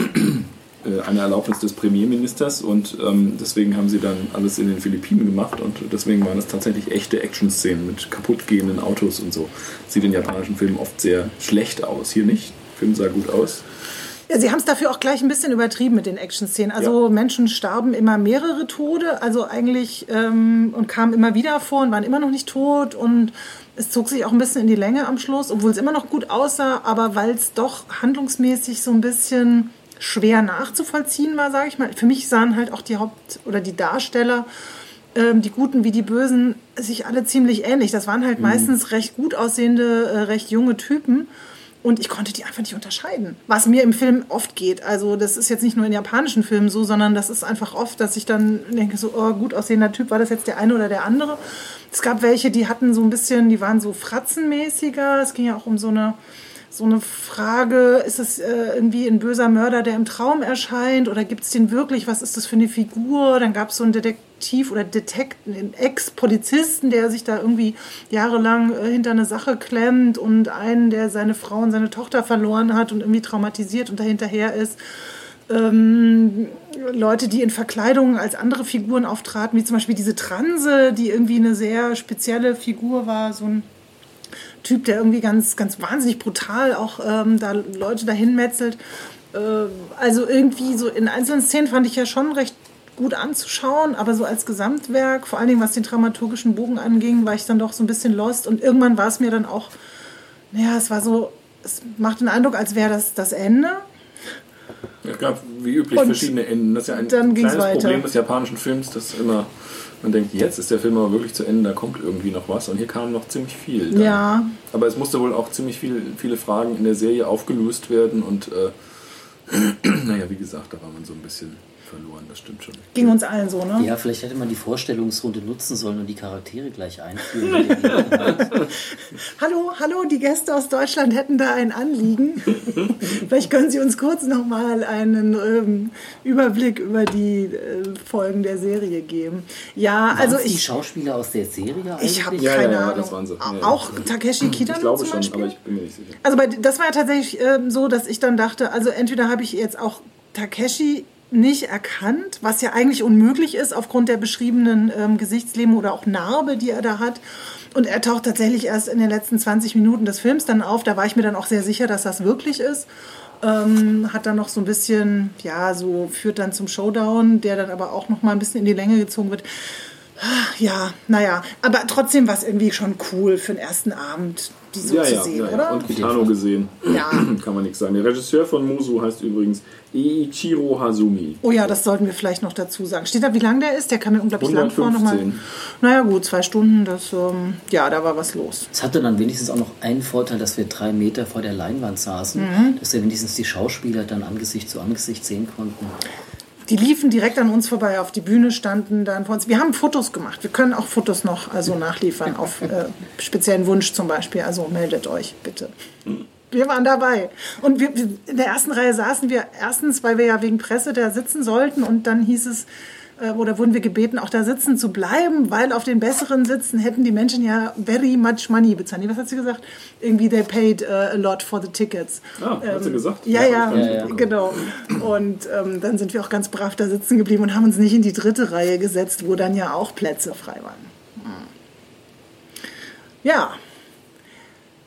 eine Erlaubnis des Premierministers und ähm, deswegen haben sie dann alles in den Philippinen gemacht und deswegen waren es tatsächlich echte Action-Szenen mit kaputtgehenden Autos und so. Sieht in japanischen Filmen oft sehr schlecht aus. Hier nicht. Der Film sah gut aus. Ja, sie haben es dafür auch gleich ein bisschen übertrieben mit den Action-Szenen. Also Ja. Menschen starben immer mehrere Tode, also eigentlich ähm, und kamen immer wieder vor und waren immer noch nicht tot und es zog sich auch ein bisschen in die Länge am Schluss, obwohl es immer noch gut aussah, aber weil es doch handlungsmäßig so ein bisschen schwer nachzuvollziehen war, sage ich mal. Für mich sahen halt auch die Haupt- oder die Darsteller ähm, die Guten wie die Bösen sich alle ziemlich ähnlich. Das waren halt meistens recht gut aussehende, äh, recht junge Typen. Und ich konnte die einfach nicht unterscheiden. Was mir im Film oft geht. Also, das ist jetzt nicht nur in japanischen Filmen so, sondern das ist einfach oft, dass ich dann denke, so, oh, gut aussehender Typ, war das jetzt der eine oder der andere? Es gab welche, die hatten so ein bisschen, die waren so fratzenmäßiger. Es ging ja auch um so eine, so eine Frage, ist es äh, irgendwie ein böser Mörder, der im Traum erscheint oder gibt es den wirklich? Was ist das für eine Figur? Dann gab es so einen Detektiv oder Detekt, einen Ex-Polizisten, der sich da irgendwie jahrelang äh, hinter eine Sache klemmt und einen, der seine Frau und seine Tochter verloren hat und irgendwie traumatisiert und dahinterher ist. Ähm, Leute, die in Verkleidungen als andere Figuren auftraten, wie zum Beispiel diese Transe, die irgendwie eine sehr spezielle Figur war, so ein Typ, der irgendwie ganz, ganz wahnsinnig brutal auch ähm, da Leute dahin metzelt. Äh, also irgendwie so in einzelnen Szenen fand ich ja schon recht gut anzuschauen, aber so als Gesamtwerk, vor allen Dingen was den dramaturgischen Bogen anging, war ich dann doch so ein bisschen lost und irgendwann war es mir dann auch, naja, es war so, es macht den Eindruck, als wäre das das Ende. Es gab wie üblich Und verschiedene Enden. Das ist ja ein kleines weiter. Problem des japanischen Films, dass immer man denkt, jetzt ist der Film aber wirklich zu Ende, da kommt irgendwie noch was. Und hier kam noch ziemlich viel. dann. Ja, Aber es musste wohl auch ziemlich viel, viele Fragen in der Serie aufgelöst werden und äh, naja, wie gesagt, da war man so ein bisschen verloren, das stimmt schon. ging uns allen so, ne? Ja, vielleicht hätte man die Vorstellungsrunde nutzen sollen und die Charaktere gleich einführen. Hallo, hallo, die Gäste aus Deutschland hätten da ein Anliegen. Vielleicht können Sie uns kurz nochmal einen ähm, Überblick über die äh, Folgen der Serie geben. Ja, also Waren's die ich, Schauspieler aus der Serie ich habe eigentlich? Ja, keine ja, Ahnung. das waren sie. Ja, ja. Auch Takeshi Kitano Ich glaube zum schon, Beispiel? aber ich bin mir nicht sicher. Also bei, das war ja tatsächlich ähm, so, dass ich dann dachte, also entweder habe ich jetzt auch Takeshi nicht erkannt, was ja eigentlich unmöglich ist aufgrund der beschriebenen ähm, Gesichtsleben oder auch Narbe, die er da hat. Und er taucht tatsächlich erst in den letzten 20 Minuten des Films dann auf. Da war ich mir dann auch sehr sicher, dass das wirklich ist. Ähm, hat dann noch so ein bisschen, ja, so führt dann zum Showdown, der dann aber auch noch mal ein bisschen in die Länge gezogen wird. Ja, naja, aber trotzdem war es irgendwie schon cool für den ersten Abend, die so Ja, zu ja, sehen, ja, ja. oder? Und Kitano gesehen. Ja. Kann man nichts sagen. Der Regisseur von Musu heißt übrigens Eiichiro Hazumi. Oh ja, das sollten wir vielleicht noch dazu sagen. Steht da, wie lang der ist? Der kam mir unglaublich lang vor. Noch mal. 115. Naja, gut, zwei Stunden, das, ähm, ja, da war was los. Es hatte dann wenigstens auch noch einen Vorteil, dass wir drei Meter vor der Leinwand saßen, Mhm. dass wir wenigstens die Schauspieler dann Angesicht zu Angesicht sehen konnten. Die liefen direkt an uns vorbei, auf die Bühne standen dann vor uns. Wir haben Fotos gemacht. Wir können auch Fotos noch also nachliefern, auf äh, speziellen Wunsch zum Beispiel. Also meldet euch bitte. Wir waren dabei. Und wir, in der ersten Reihe saßen wir erstens, weil wir ja wegen Presse da sitzen sollten und dann hieß es, äh, oder wurden wir gebeten, auch da sitzen zu bleiben, weil auf den besseren Sitzen hätten die Menschen ja very much money bezahlt. Nee, Was hat sie gesagt? Irgendwie they paid uh, a lot for the tickets. Ah, hat sie gesagt? Ja, ja, ja. mitbekommen. genau. Und ähm, dann sind wir auch ganz brav da sitzen geblieben und haben uns nicht in die dritte Reihe gesetzt, wo dann ja auch Plätze frei waren. Ja.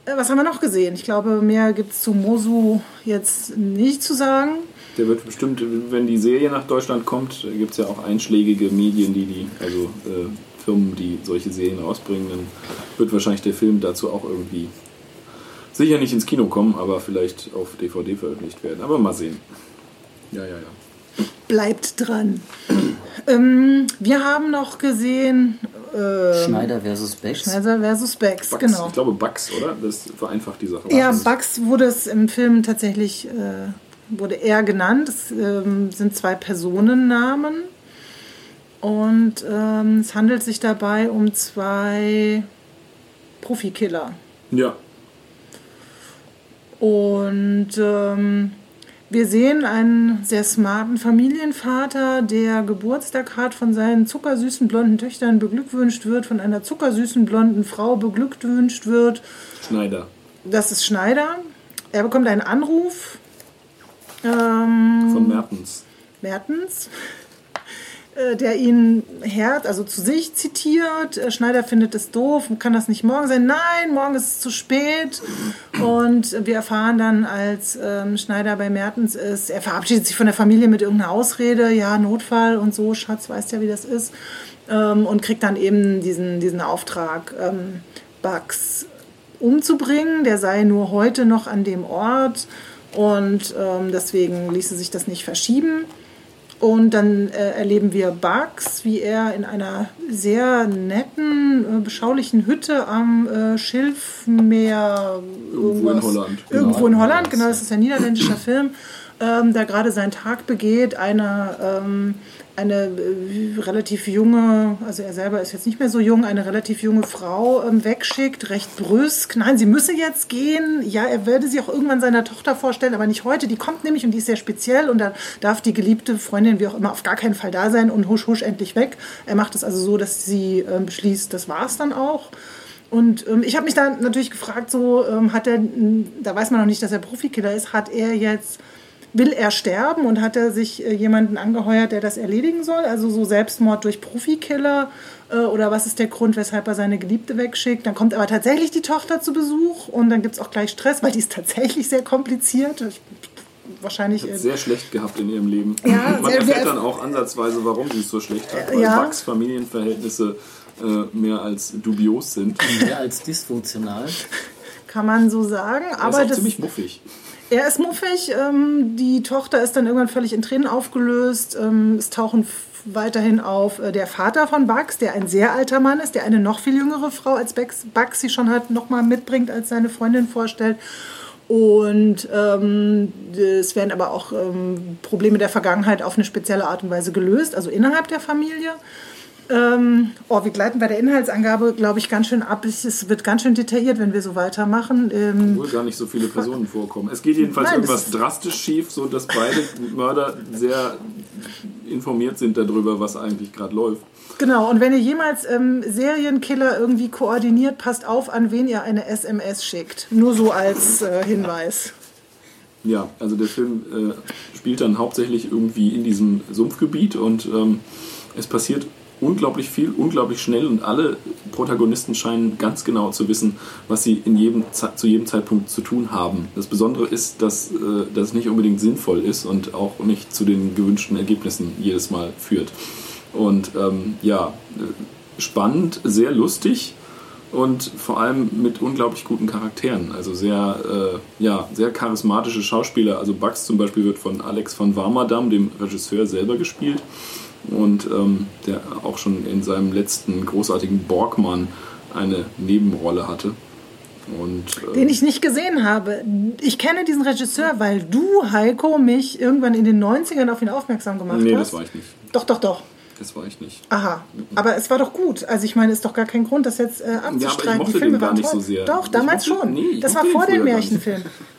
Äh, Was haben wir noch gesehen? Ich glaube, mehr gibt es zu Mosu jetzt nicht zu sagen. Der wird bestimmt, wenn die Serie nach Deutschland kommt, gibt es ja auch einschlägige Medien, die die, also äh, Firmen, die solche Serien rausbringen, dann wird wahrscheinlich der Film dazu auch irgendwie sicher nicht ins Kino kommen, aber vielleicht auf DVD veröffentlicht werden. Aber mal sehen. Ja, ja, ja. Bleibt dran. ähm, wir haben noch gesehen äh, Schneider versus Becks. Schneider versus Becks, Bugs, genau. Ich glaube Bugs, oder? Das vereinfacht die Sache. Ja, Bugs. Bugs wurde es im Film tatsächlich, äh, wurde er genannt. Es ähm, sind zwei Personennamen. Und ähm, es handelt sich dabei um zwei Profikiller. Ja, Und ähm, wir sehen einen sehr smarten Familienvater, der Geburtstag hat, von seinen zuckersüßen blonden Töchtern beglückwünscht wird, von einer zuckersüßen blonden Frau beglückwünscht wird. Schneider. Das ist Schneider. Er bekommt einen Anruf. Ähm, Von Mertens. Mertens, äh, der ihn Herz, also zu sich zitiert. Äh, Schneider findet es doof, kann das nicht morgen sein? Nein, morgen ist es zu spät. Und wir erfahren dann, als ähm, Schneider bei Mertens ist, er verabschiedet sich von der Familie mit irgendeiner Ausrede, ja, Notfall und so, Schatz, weißt ja, wie das ist. Ähm, und kriegt dann eben diesen, diesen Auftrag, ähm, Bugs umzubringen. Der sei nur heute noch an dem Ort und ähm, deswegen ließe sich das nicht verschieben. Und dann äh, erleben wir Bugs, wie er in einer sehr netten, äh, beschaulichen Hütte am äh, Schilfmeer Irgendwo in Holland. Irgendwo in Genau. Holland, genau, das ist ein niederländischer Film, ähm, da gerade seinen Tag begeht, eine, ähm, eine äh, relativ junge, also er selber ist jetzt nicht mehr so jung, eine relativ junge Frau ähm, wegschickt, recht brüsk. Nein, sie müsse jetzt gehen. Ja, er werde sie auch irgendwann seiner Tochter vorstellen, aber nicht heute. Die kommt nämlich und die ist sehr speziell und da darf die geliebte Freundin, wie auch immer, auf gar keinen Fall da sein und husch, husch, endlich weg. Er macht es also so, dass sie ähm, beschließt, das war es dann auch. Und ähm, ich habe mich dann natürlich gefragt, so ähm, hat er, da weiß man noch nicht, dass er Profikiller ist, hat er jetzt will er sterben und hat er sich äh, jemanden angeheuert, der das erledigen soll? Also so Selbstmord durch Profikiller äh, oder was ist der Grund, weshalb er seine Geliebte wegschickt? Dann kommt aber tatsächlich die Tochter zu Besuch und dann gibt es auch gleich Stress, weil die ist tatsächlich sehr kompliziert. Ich, wahrscheinlich. Hat äh, sehr schlecht gehabt in ihrem Leben. Ja, Man sehr- erfährt sehr- dann auch ansatzweise, warum sie es so schlecht hat, weil Ja. Bugs Familienverhältnisse äh, mehr als dubios sind. Mehr als dysfunktional. kann man so sagen. Er ist Aber auch das, ziemlich muffig. Er ist muffig, ähm, die Tochter ist dann irgendwann völlig in Tränen aufgelöst. Ähm, es tauchen weiterhin auf äh, der Vater von Bugs, der ein sehr alter Mann ist, der eine noch viel jüngere Frau als Bugs, Bugs sie schon hat, noch mal mitbringt, als seine Freundin vorstellt. Und ähm, es werden aber auch ähm, Probleme der Vergangenheit auf eine spezielle Art und Weise gelöst, also innerhalb der Familie. Ähm, oh, wir gleiten bei der Inhaltsangabe, glaube ich, ganz schön ab. Es- wird ganz schön detailliert, wenn wir so weitermachen. Ähm, Obwohl gar nicht so viele Personen vorkommen. Es geht jedenfalls Nein, irgendwas drastisch schief, so dass beide Mörder sehr informiert sind darüber, was eigentlich gerade läuft. Genau, und wenn ihr jemals ähm, Serienkiller irgendwie koordiniert, passt auf, an wen ihr eine SMS schickt. Nur so als äh, Hinweis. Ja, also der Film äh, spielt dann hauptsächlich irgendwie in diesem Sumpfgebiet und ähm, es passiert unglaublich viel, unglaublich schnell und alle Protagonisten scheinen ganz genau zu wissen, was sie in jedem, zu jedem Zeitpunkt zu tun haben. Das Besondere ist, dass äh, das nicht unbedingt sinnvoll ist und auch nicht zu den gewünschten Ergebnissen jedes Mal führt. Und ähm, ja, äh, spannend, sehr lustig und vor allem mit unglaublich guten Charakteren. Also sehr, äh, ja, sehr charismatische Schauspieler. Also Bugs zum Beispiel wird von Alex von Warmadam, dem Regisseur, selber gespielt. Und ähm, der auch schon in seinem letzten großartigen Borgmann eine Nebenrolle hatte. Und äh, Den ich nicht gesehen habe. Ich kenne diesen Regisseur, weil du, Heiko, mich irgendwann in den 90ern auf ihn aufmerksam gemacht nee, hast. das war ich nicht. Doch, doch, doch. Das war ich nicht. Aha. Aber es war doch gut. Also ich meine, es ist doch gar kein Grund, das jetzt äh, Ja, aber abzustreiten. ich mochte Die Filme den gar waren nicht toll. so sehr. Doch, damals mochte- schon. nee, das war vor den den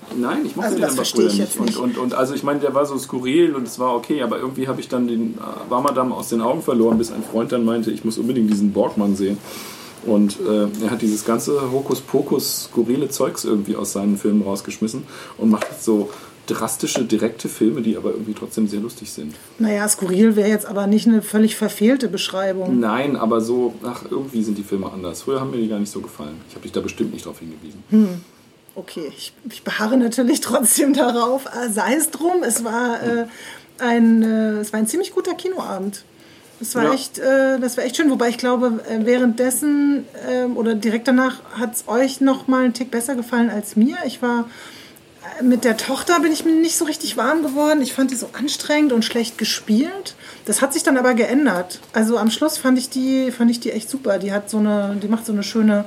nicht. Nein, ich mochte Also den das aber früher ich nicht. jetzt Und, nicht. und, und also ich meine, der war so skurril und es war okay, aber irgendwie habe ich dann den äh, Warmadam aus den Augen verloren, bis ein Freund dann meinte, ich muss unbedingt diesen Borgmann sehen. Und äh, er hat dieses ganze Hokuspokus, skurrile Zeugs irgendwie aus seinen Filmen rausgeschmissen und macht jetzt so drastische, direkte Filme, die aber irgendwie trotzdem sehr lustig sind. Naja, skurril wäre jetzt aber nicht eine völlig verfehlte Beschreibung. Nein, aber so, ach, irgendwie sind die Filme anders. Früher haben mir die gar nicht so gefallen. Ich habe dich da bestimmt nicht drauf hingewiesen. Okay, ich, ich beharre natürlich trotzdem darauf. Äh, Sei es drum, es war, äh, ein, äh, es war ein ziemlich guter Kinoabend. Es war Ja. echt, äh, das war echt schön, wobei ich glaube, äh, währenddessen ähm, oder direkt danach hat es euch noch mal einen Tick besser gefallen als mir. Ich war äh, mit der Tochter bin ich mir nicht so richtig warm geworden. Ich fand die so anstrengend und schlecht gespielt. Das hat sich dann aber geändert. Also am Schluss fand ich die, fand ich die echt super. Die hat so eine, die macht so eine schöne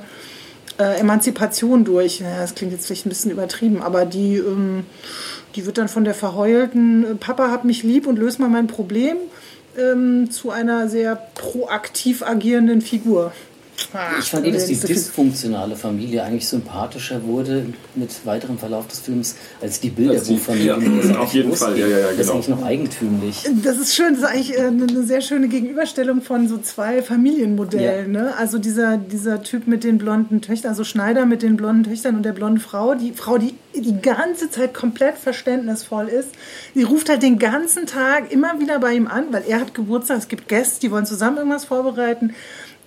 äh, Emanzipation durch. Ja, das klingt jetzt vielleicht ein bisschen übertrieben, aber die, ähm, die wird dann von der verheulten äh, Papa hat mich lieb und löst mal mein Problem ähm, zu einer sehr proaktiv agierenden Figur. Ich fand eh, dass die dysfunktionale Familie eigentlich sympathischer wurde mit weiterem Verlauf des Films als die Bilderbuchfamilie. ja, auf jeden Fall, losgeht. ja, ja, ja, Das ist genau. eigentlich noch eigentümlich. Das ist schön, das ist eigentlich äh, eine sehr schöne Gegenüberstellung von so zwei Familienmodellen. Ja. Ne? Also dieser, dieser Typ mit den blonden Töchtern, also Schneider mit den blonden Töchtern und der blonden Frau, die Frau, die die ganze Zeit komplett verständnisvoll ist, die ruft halt den ganzen Tag immer wieder bei ihm an, weil er hat Geburtstag, es gibt Gäste, die wollen zusammen irgendwas vorbereiten.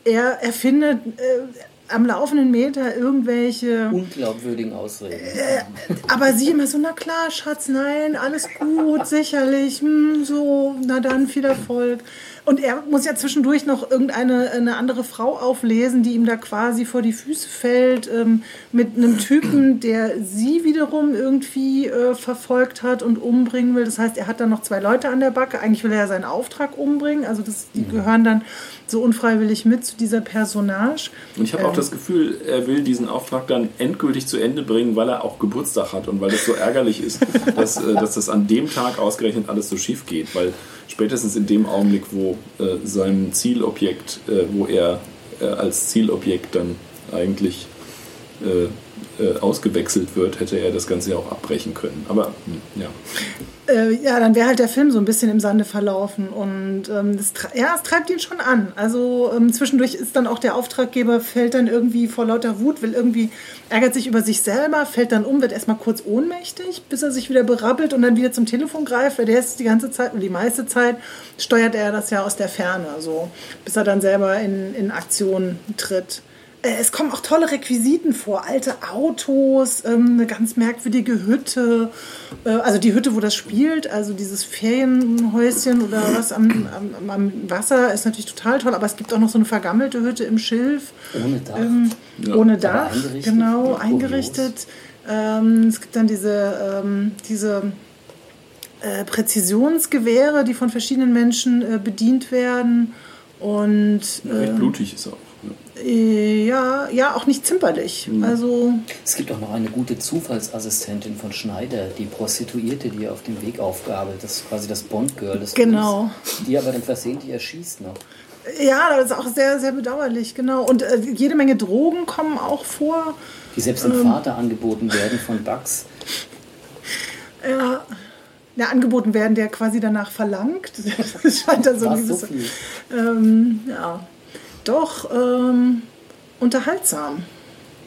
Er erfindet äh, am laufenden Meter irgendwelche Unglaubwürdigen Ausreden. aber sie immer so, na klar, Schatz, nein, alles gut, sicherlich, hm, so, na dann, viel Erfolg. Und er muss ja zwischendurch noch irgendeine eine andere Frau auflesen, die ihm da quasi vor die Füße fällt, ähm, mit einem Typen, der sie wiederum irgendwie äh, verfolgt hat und umbringen will. Das heißt, er hat dann noch zwei Leute an der Backe. Eigentlich will er ja seinen Auftrag umbringen. Also das, die gehören dann so unfreiwillig mit zu dieser Personage. Und ich habe auch das Gefühl, er will diesen Auftrag dann endgültig zu Ende bringen, weil er auch Geburtstag hat und weil es so ärgerlich ist, dass, äh, dass das an dem Tag ausgerechnet alles so schief geht. Weil spätestens in dem Augenblick, wo äh, sein Zielobjekt, äh, wo er äh, als Zielobjekt dann eigentlich äh, äh, ausgewechselt wird, hätte er das Ganze ja auch abbrechen können. Aber hm, ja. Äh, ja, dann wäre halt der Film so ein bisschen im Sande verlaufen. Und ähm, das, ja, es treibt ihn schon an. Also ähm, zwischendurch ist dann auch der Auftraggeber, fällt dann irgendwie vor lauter Wut, will irgendwie, ärgert sich über sich selber, fällt dann um, wird erstmal kurz ohnmächtig, bis er sich wieder berappelt und dann wieder zum Telefon greift, weil der ist die ganze Zeit und die meiste Zeit steuert er das ja aus der Ferne, so, bis er dann selber in, in Aktion tritt. Äh, Es kommen auch tolle Requisiten vor, alte Autos, ähm, eine ganz merkwürdige Hütte, äh, also die Hütte, wo das spielt, also dieses Ferienhäuschen oder was am, am, am Wasser ist natürlich total toll, aber es gibt auch noch so eine vergammelte Hütte im Schilf. Ohne Dach. Ähm, Ja. Ohne Dach, eingerichtet? genau, Ja, eingerichtet. Ähm, es gibt dann diese, ähm, diese äh, Präzisionsgewehre, die von verschiedenen Menschen äh, bedient werden. Und Recht äh, blutig ist auch. Ne? ja, ja, auch nicht zimperlich. Mhm. Also, Es gibt auch noch eine gute Zufallsassistentin von Schneider, die Prostituierte, die er auf dem Weg aufgabelt. Das ist quasi das Bond-Girl des Genau. Films, die aber dann versehentlich erschießt noch. ja, das ist auch sehr, sehr bedauerlich, genau. Und äh, jede Menge Drogen kommen auch vor. Die selbst Ähm. dem Vater angeboten werden von Bugs. Ja, ja, angeboten werden, der quasi danach verlangt. Das scheint dann so ein so gewisser- viel. ähm, ja, doch ähm, unterhaltsam.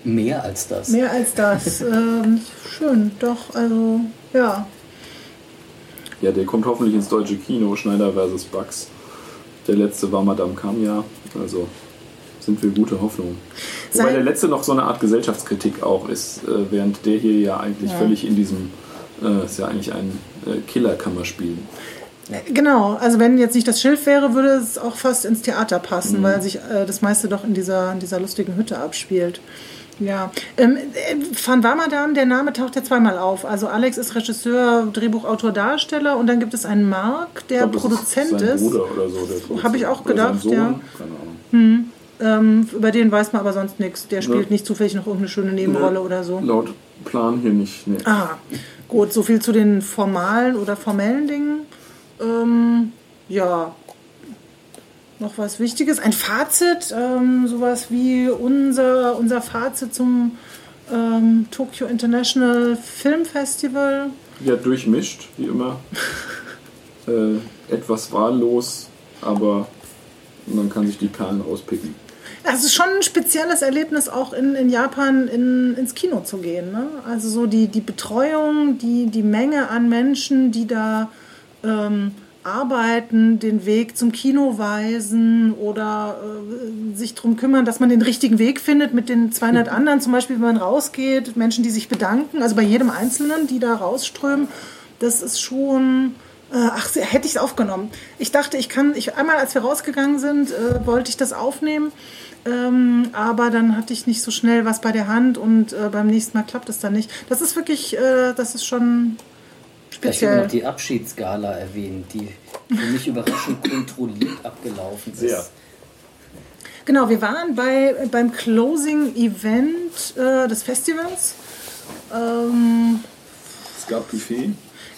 Mehr als das. Mehr als das. ähm, schön, doch, also, ja. Ja, der kommt hoffentlich ins deutsche Kino, Schneider versus Bugs. Der letzte war Madame Kamia, also sind wir gute Hoffnung. Wobei Sein- der letzte noch so eine Art Gesellschaftskritik auch ist, äh, während der hier ja eigentlich völlig in diesem, äh, ist ja eigentlich ein äh, Killerkammerspiel. Genau, also wenn jetzt nicht das Schild wäre, würde es auch fast ins Theater passen, weil sich äh, das meiste doch in dieser, in dieser lustigen Hütte abspielt. Ja, ähm, äh, Van Warmadam, der Name taucht ja zweimal auf. Also Alex ist Regisseur, Drehbuchautor, Darsteller und dann gibt es einen Mark, der glaub, Produzent sein ist. Bruder oder so. der Produzent. Hab ich auch gedacht, ja. Keine Ahnung. Ähm, über den weiß man aber sonst nichts. Der spielt Ja. nicht zufällig noch irgendeine schöne Nebenrolle Nee, oder so. Laut Plan hier nicht. Nee. Ah, gut, so viel zu den formalen oder formellen Dingen. Ähm, ja, noch was Wichtiges. Ein Fazit, ähm, sowas wie unser, unser Fazit zum ähm, Tokyo International Film Festival. Ja, durchmischt, wie immer. äh, etwas wahllos, aber man kann sich die Perlen rauspicken. Es ist schon ein spezielles Erlebnis, auch in, in Japan in, ins Kino zu gehen. Ne? Also so die, die Betreuung, die, die Menge an Menschen, die da ähm, arbeiten, den Weg zum Kino weisen oder äh, sich darum kümmern, dass man den richtigen Weg findet mit den 200 anderen, zum Beispiel, wenn man rausgeht, Menschen, die sich bedanken, also bei jedem Einzelnen, die da rausströmen, das ist schon... Äh, Ach, hätte ich es aufgenommen. Ich dachte, ich kann, ich, einmal als wir rausgegangen sind, äh, wollte ich das aufnehmen, ähm, aber dann hatte ich nicht so schnell was bei der Hand und äh, beim nächsten Mal klappt es dann nicht. Das ist wirklich, äh, das ist schon Ich will speziell. noch die Abschiedsgala erwähnen, die für mich überraschend kontrolliert abgelaufen ist. Sehr. Genau, wir waren bei, beim Closing Event äh, des Festivals. Ähm, Es gab Buffet.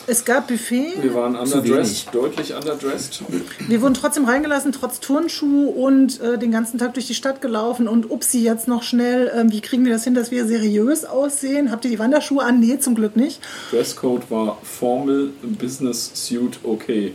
Es gab Buffet. Wir waren underdressed, deutlich underdressed. Wir wurden trotzdem reingelassen, trotz Turnschuh und äh, den ganzen Tag durch die Stadt gelaufen. Und upsi, jetzt noch schnell, ähm, wie kriegen wir das hin, dass wir seriös aussehen? Habt ihr die Wanderschuhe an? Nee, zum Glück nicht. Dresscode war Formal Business Suit okay.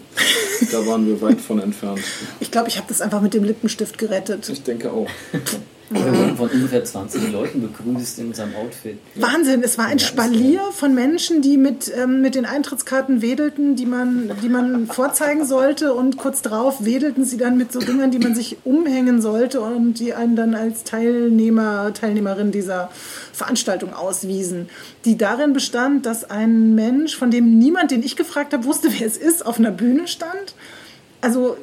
Da waren wir weit von entfernt. Ich glaube, ich habe das einfach mit dem Lippenstift gerettet. Ich denke auch. Wir wurden von ungefähr 20 Leuten begrüßt in unserem Outfit. Wahnsinn, es war ein Spalier von Menschen, die mit, ähm, mit den Eintrittskarten wedelten, die man, die man vorzeigen sollte und kurz drauf wedelten sie dann mit so Dingern, die man sich umhängen sollte und die einen dann als Teilnehmer, Teilnehmerin dieser Veranstaltung auswiesen, die darin bestand, dass ein Mensch, von dem niemand, den ich gefragt habe, wusste, wer es ist, auf einer Bühne stand. Also,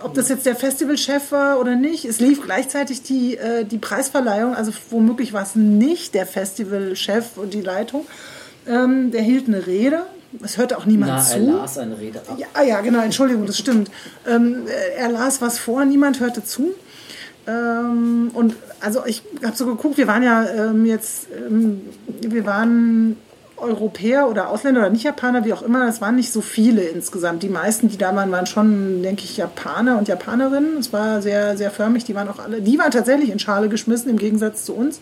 ob das jetzt der Festivalchef war oder nicht, es lief gleichzeitig die, äh, die Preisverleihung, also womöglich war es nicht der Festivalchef und die Leitung. Ähm, der hielt eine Rede, es hörte auch niemand Na, zu. er las eine Rede ab. Ja, ah ja, genau, Entschuldigung, das stimmt. Ähm, äh, er las was vor, niemand hörte zu. Ähm, und also ich habe so geguckt, wir waren ja ähm, jetzt, ähm, wir waren Europäer oder Ausländer oder nicht Japaner, wie auch immer, das waren nicht so viele insgesamt. Die meisten, die da waren, waren schon, denke ich, Japaner und Japanerinnen. Es war sehr, sehr förmlich, die waren auch alle, die waren tatsächlich in Schale geschmissen, im Gegensatz zu uns.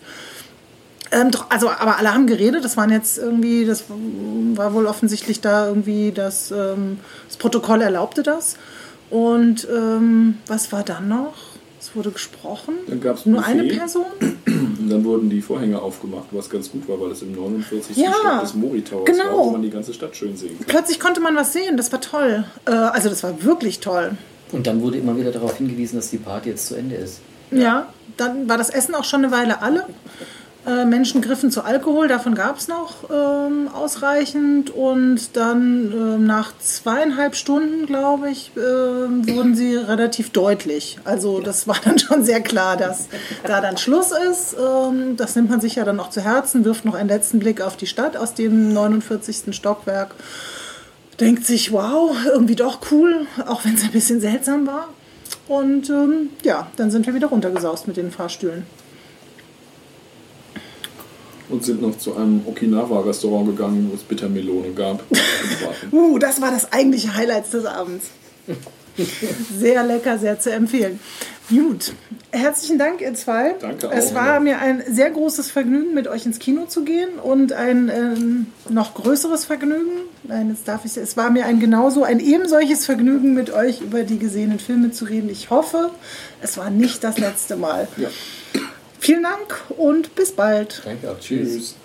Ähm, also, aber alle haben geredet. Das waren jetzt irgendwie, das war wohl offensichtlich da irgendwie, das, ähm, das Protokoll erlaubte das. Und ähm, was war dann noch? Es wurde gesprochen. Dann gab's Nur Buffet. eine Person? Und dann wurden die Vorhänge aufgemacht, was ganz gut war, weil es im 49. Ja, Stock des Mori Towers genau. war, wo man die ganze Stadt schön sehen kann. Plötzlich konnte man was sehen. Das war toll. Äh, also, das war wirklich toll. Und dann wurde immer wieder darauf hingewiesen, dass die Party jetzt zu Ende ist. Ja, dann war das Essen auch schon eine Weile alle. Äh, Menschen griffen zu Alkohol, davon gab es noch ähm, ausreichend. Und dann ähm, nach zweieinhalb Stunden, glaube ich, ähm, wurden sie relativ deutlich. Also das war dann schon sehr klar, dass da dann Schluss ist. Ähm, das nimmt man sich ja dann auch zu Herzen, wirft noch einen letzten Blick auf die Stadt aus dem 49. Stockwerk. Denkt sich, wow, irgendwie doch cool, auch wenn es ein bisschen seltsam war. Und ähm, ja, dann sind wir wieder runtergesaust mit den Fahrstühlen. Und sind noch zu einem Okinawa-Restaurant gegangen, wo es Bittermelone gab. Uh, das war das eigentliche Highlight des Abends. Sehr lecker, sehr zu empfehlen. Gut, herzlichen Dank, ihr zwei. Danke Es auch. war mir ein sehr großes Vergnügen, mit euch ins Kino zu gehen und ein ähm, noch größeres Vergnügen. Nein, jetzt darf ich. Es war mir ein genauso, ein eben solches Vergnügen, mit euch über die gesehenen Filme zu reden. Ich hoffe, es war nicht das letzte Mal. Ja. Vielen Dank und bis bald. Danke auch. Tschüss. Tschüss.